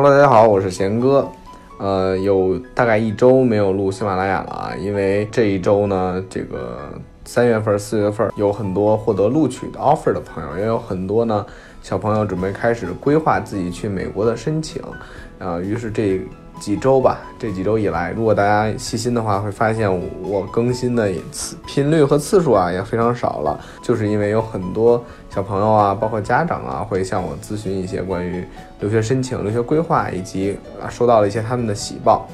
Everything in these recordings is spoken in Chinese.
Hello，大家好，我是贤哥。呃，有大概一周没有录喜马拉雅了啊，因为这一周呢，这个三月份、四月份有很多获得录取的 offer 的朋友，也有很多呢小朋友准备开始规划自己去美国的申请。啊，于是这几周吧，这几周以来，如果大家细心的话，会发现我更新的次频率和次数啊也非常少了，就是因为有很多小朋友啊，包括家长啊，会向我咨询一些关于留学申请、留学规划，以及啊收到了一些他们的喜报。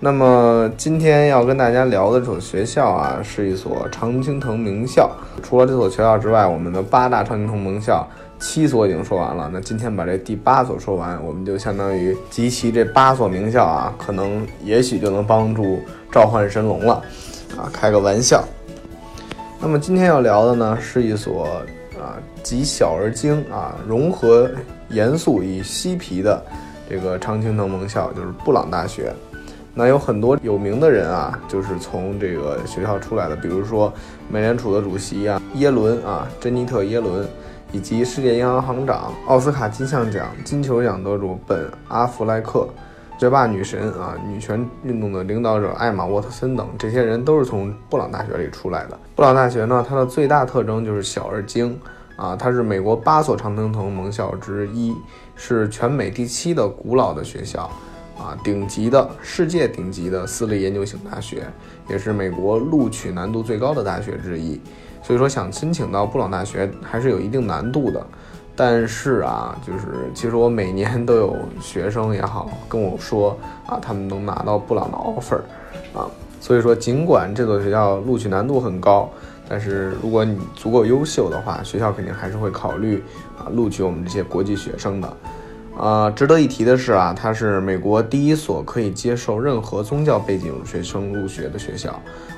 那么今天要跟大家聊的这所学校啊，是一所常青藤名校。除了这所学校之外，我们的八大常青藤名校。七所已经说完了，那今天把这第八所说完，我们就相当于集齐这八所名校啊，可能也许就能帮助召唤神龙了，啊，开个玩笑。那么今天要聊的呢，是一所啊集小而精啊，融合严肃与嬉皮的这个常青藤盟校，就是布朗大学。那有很多有名的人啊，就是从这个学校出来的，比如说美联储的主席啊，耶伦啊，珍妮特耶伦。以及世界银行行长、奥斯卡金像奖金球奖得主本·阿弗莱克、学霸女神啊、女权运动的领导者艾玛·沃特森等，这些人都是从布朗大学里出来的。布朗大学呢，它的最大特征就是小而精啊，它是美国八所常青藤盟校之一，是全美第七的古老的学校啊，顶级的世界顶级的私立研究型大学，也是美国录取难度最高的大学之一。所以说，想申请到布朗大学还是有一定难度的。但是啊，就是其实我每年都有学生也好跟我说啊，他们能拿到布朗的 offer 啊。所以说，尽管这所学校录取难度很高，但是如果你足够优秀的话，学校肯定还是会考虑啊录取我们这些国际学生的。啊，值得一提的是啊，它是美国第一所可以接受任何宗教背景学生入学的学校。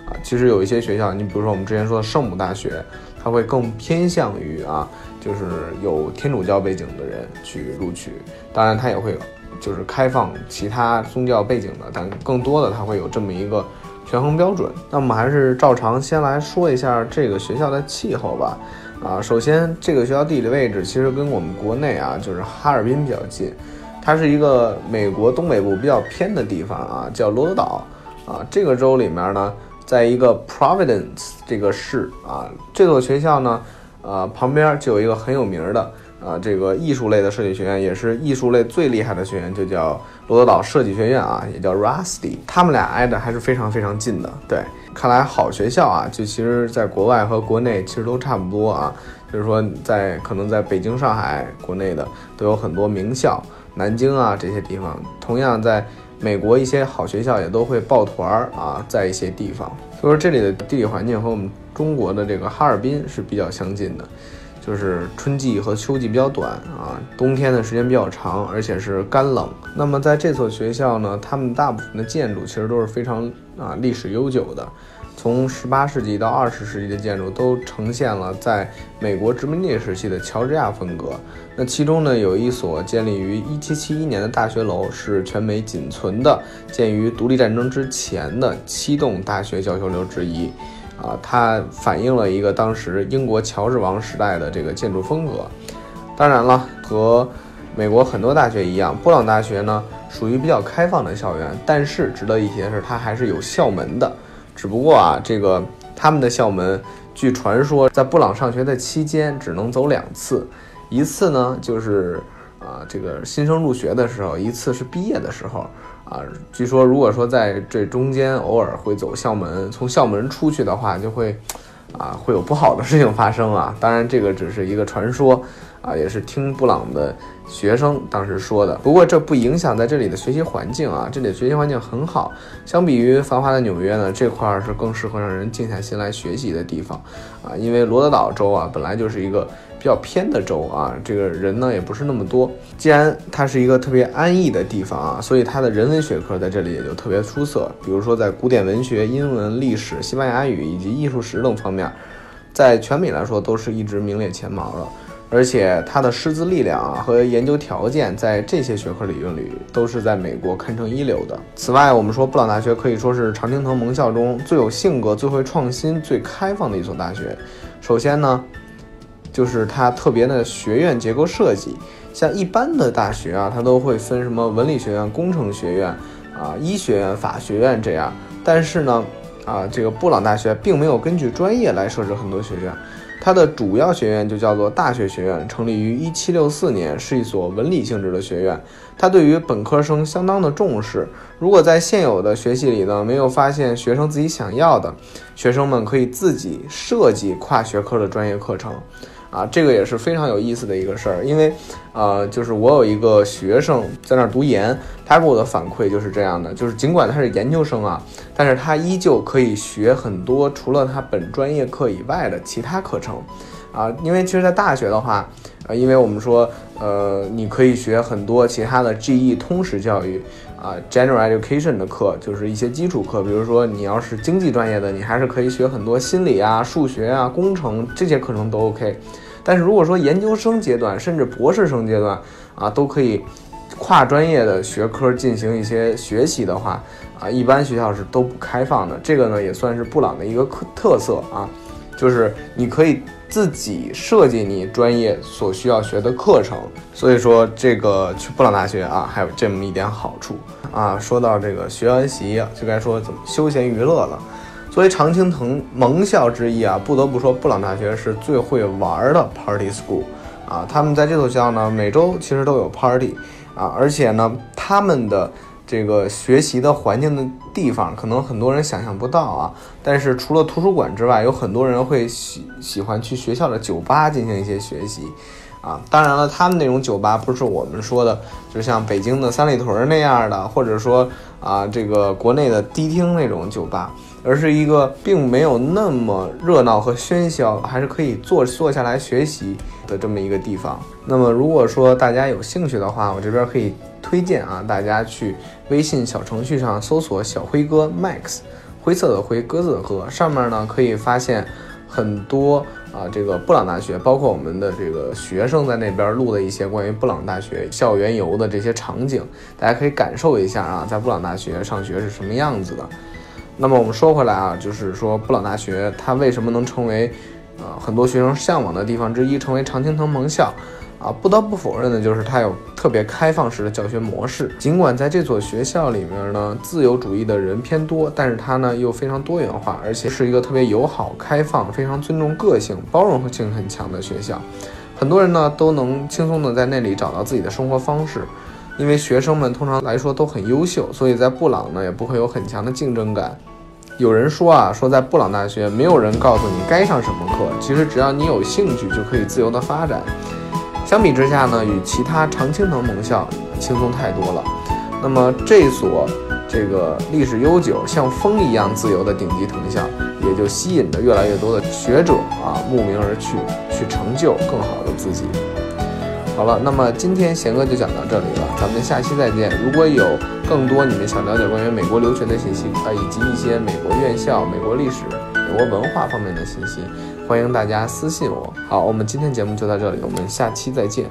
啊，其实有一些学校，你比如说我们之前说的圣母大学，它会更偏向于啊，就是有天主教背景的人去录取。当然，它也会就是开放其他宗教背景的，但更多的它会有这么一个权衡标准。那我们还是照常先来说一下这个学校的气候吧。啊，首先这个学校地理位置其实跟我们国内啊，就是哈尔滨比较近，它是一个美国东北部比较偏的地方啊，叫罗德岛啊。这个州里面呢，在一个 Providence 这个市啊，这所学校呢，呃，旁边就有一个很有名的啊，这个艺术类的设计学院，也是艺术类最厉害的学院，就叫罗德岛设计学院啊，也叫 Rusty。他们俩挨着还是非常非常近的，对。看来好学校啊，就其实在国外和国内其实都差不多啊。就是说，在可能在北京、上海、国内的都有很多名校，南京啊这些地方，同样在美国一些好学校也都会抱团儿啊，在一些地方。所以说这里的地理环境和我们中国的这个哈尔滨是比较相近的，就是春季和秋季比较短啊，冬天的时间比较长，而且是干冷。那么在这所学校呢，他们大部分的建筑其实都是非常。啊，历史悠久的，从十八世纪到二十世纪的建筑都呈现了在美国殖民地时期的乔治亚风格。那其中呢，有一所建立于一七七一年的大学楼，是全美仅存的建于独立战争之前的七栋大学教学楼之一。啊，它反映了一个当时英国乔治王时代的这个建筑风格。当然了，和美国很多大学一样，布朗大学呢。属于比较开放的校园，但是值得一提的是，它还是有校门的。只不过啊，这个他们的校门，据传说在布朗上学的期间只能走两次，一次呢就是啊这个新生入学的时候，一次是毕业的时候啊。据说如果说在这中间偶尔会走校门，从校门出去的话，就会啊会有不好的事情发生啊。当然这个只是一个传说。啊，也是听布朗的学生当时说的。不过这不影响在这里的学习环境啊，这里的学习环境很好。相比于繁华的纽约呢，这块儿是更适合让人静下心来学习的地方啊。因为罗德岛州啊，本来就是一个比较偏的州啊，这个人呢也不是那么多。既然它是一个特别安逸的地方啊，所以它的人文学科在这里也就特别出色。比如说在古典文学、英文、历史、西班牙语以及艺术史等方面，在全美来说都是一直名列前茅的。而且它的师资力量啊和研究条件，在这些学科领域里都是在美国堪称一流的。此外，我们说布朗大学可以说是常青藤盟校中最有性格、最会创新、最开放的一所大学。首先呢，就是它特别的学院结构设计。像一般的大学啊，它都会分什么文理学院、工程学院啊、医学院、法学院这样。但是呢，啊，这个布朗大学并没有根据专业来设置很多学院。它的主要学院就叫做大学学院，成立于一七六四年，是一所文理性质的学院。它对于本科生相当的重视。如果在现有的学习里呢，没有发现学生自己想要的，学生们可以自己设计跨学科的专业课程。啊，这个也是非常有意思的一个事儿，因为，呃，就是我有一个学生在那儿读研，他给我的反馈就是这样的，就是尽管他是研究生啊，但是他依旧可以学很多除了他本专业课以外的其他课程，啊，因为其实，在大学的话，呃，因为我们说，呃，你可以学很多其他的 GE 通识教育。啊，general education 的课就是一些基础课，比如说你要是经济专业的，你还是可以学很多心理啊、数学啊、工程这些课程都 OK。但是如果说研究生阶段甚至博士生阶段啊，都可以跨专业的学科进行一些学习的话啊，一般学校是都不开放的。这个呢也算是布朗的一个特特色啊，就是你可以。自己设计你专业所需要学的课程，所以说这个去布朗大学啊，还有这么一点好处啊。说到这个学完习，就该说怎么休闲娱乐了。作为常青藤盟校之一啊，不得不说布朗大学是最会玩的 party school 啊。他们在这所学校呢，每周其实都有 party 啊，而且呢，他们的。这个学习的环境的地方，可能很多人想象不到啊。但是除了图书馆之外，有很多人会喜喜欢去学校的酒吧进行一些学习，啊，当然了，他们那种酒吧不是我们说的，就像北京的三里屯那样的，或者说啊，这个国内的迪厅那种酒吧，而是一个并没有那么热闹和喧嚣，还是可以坐坐下来学习的这么一个地方。那么如果说大家有兴趣的话，我这边可以。推荐啊，大家去微信小程序上搜索“小辉哥 Max”，灰色的灰，鸽子的鸽，上面呢可以发现很多啊，这个布朗大学，包括我们的这个学生在那边录的一些关于布朗大学校园游的这些场景，大家可以感受一下啊，在布朗大学上学是什么样子的。那么我们说回来啊，就是说布朗大学它为什么能成为啊很多学生向往的地方之一，成为常青藤盟校？啊，不得不否认的就是它有特别开放式的教学模式。尽管在这所学校里面呢，自由主义的人偏多，但是它呢又非常多元化，而且是一个特别友好、开放、非常尊重个性、包容性很强的学校。很多人呢都能轻松的在那里找到自己的生活方式。因为学生们通常来说都很优秀，所以在布朗呢也不会有很强的竞争感。有人说啊，说在布朗大学没有人告诉你该上什么课，其实只要你有兴趣就可以自由的发展。相比之下呢，与其他常青藤盟校轻松太多了。那么这所这个历史悠久、像风一样自由的顶级藤校，也就吸引着越来越多的学者啊慕名而去，去成就更好的自己。好了，那么今天贤哥就讲到这里了，咱们下期再见。如果有更多你们想了解关于美国留学的信息啊，以及一些美国院校、美国历史、美国文化方面的信息。欢迎大家私信我。好，我们今天节目就到这里，我们下期再见。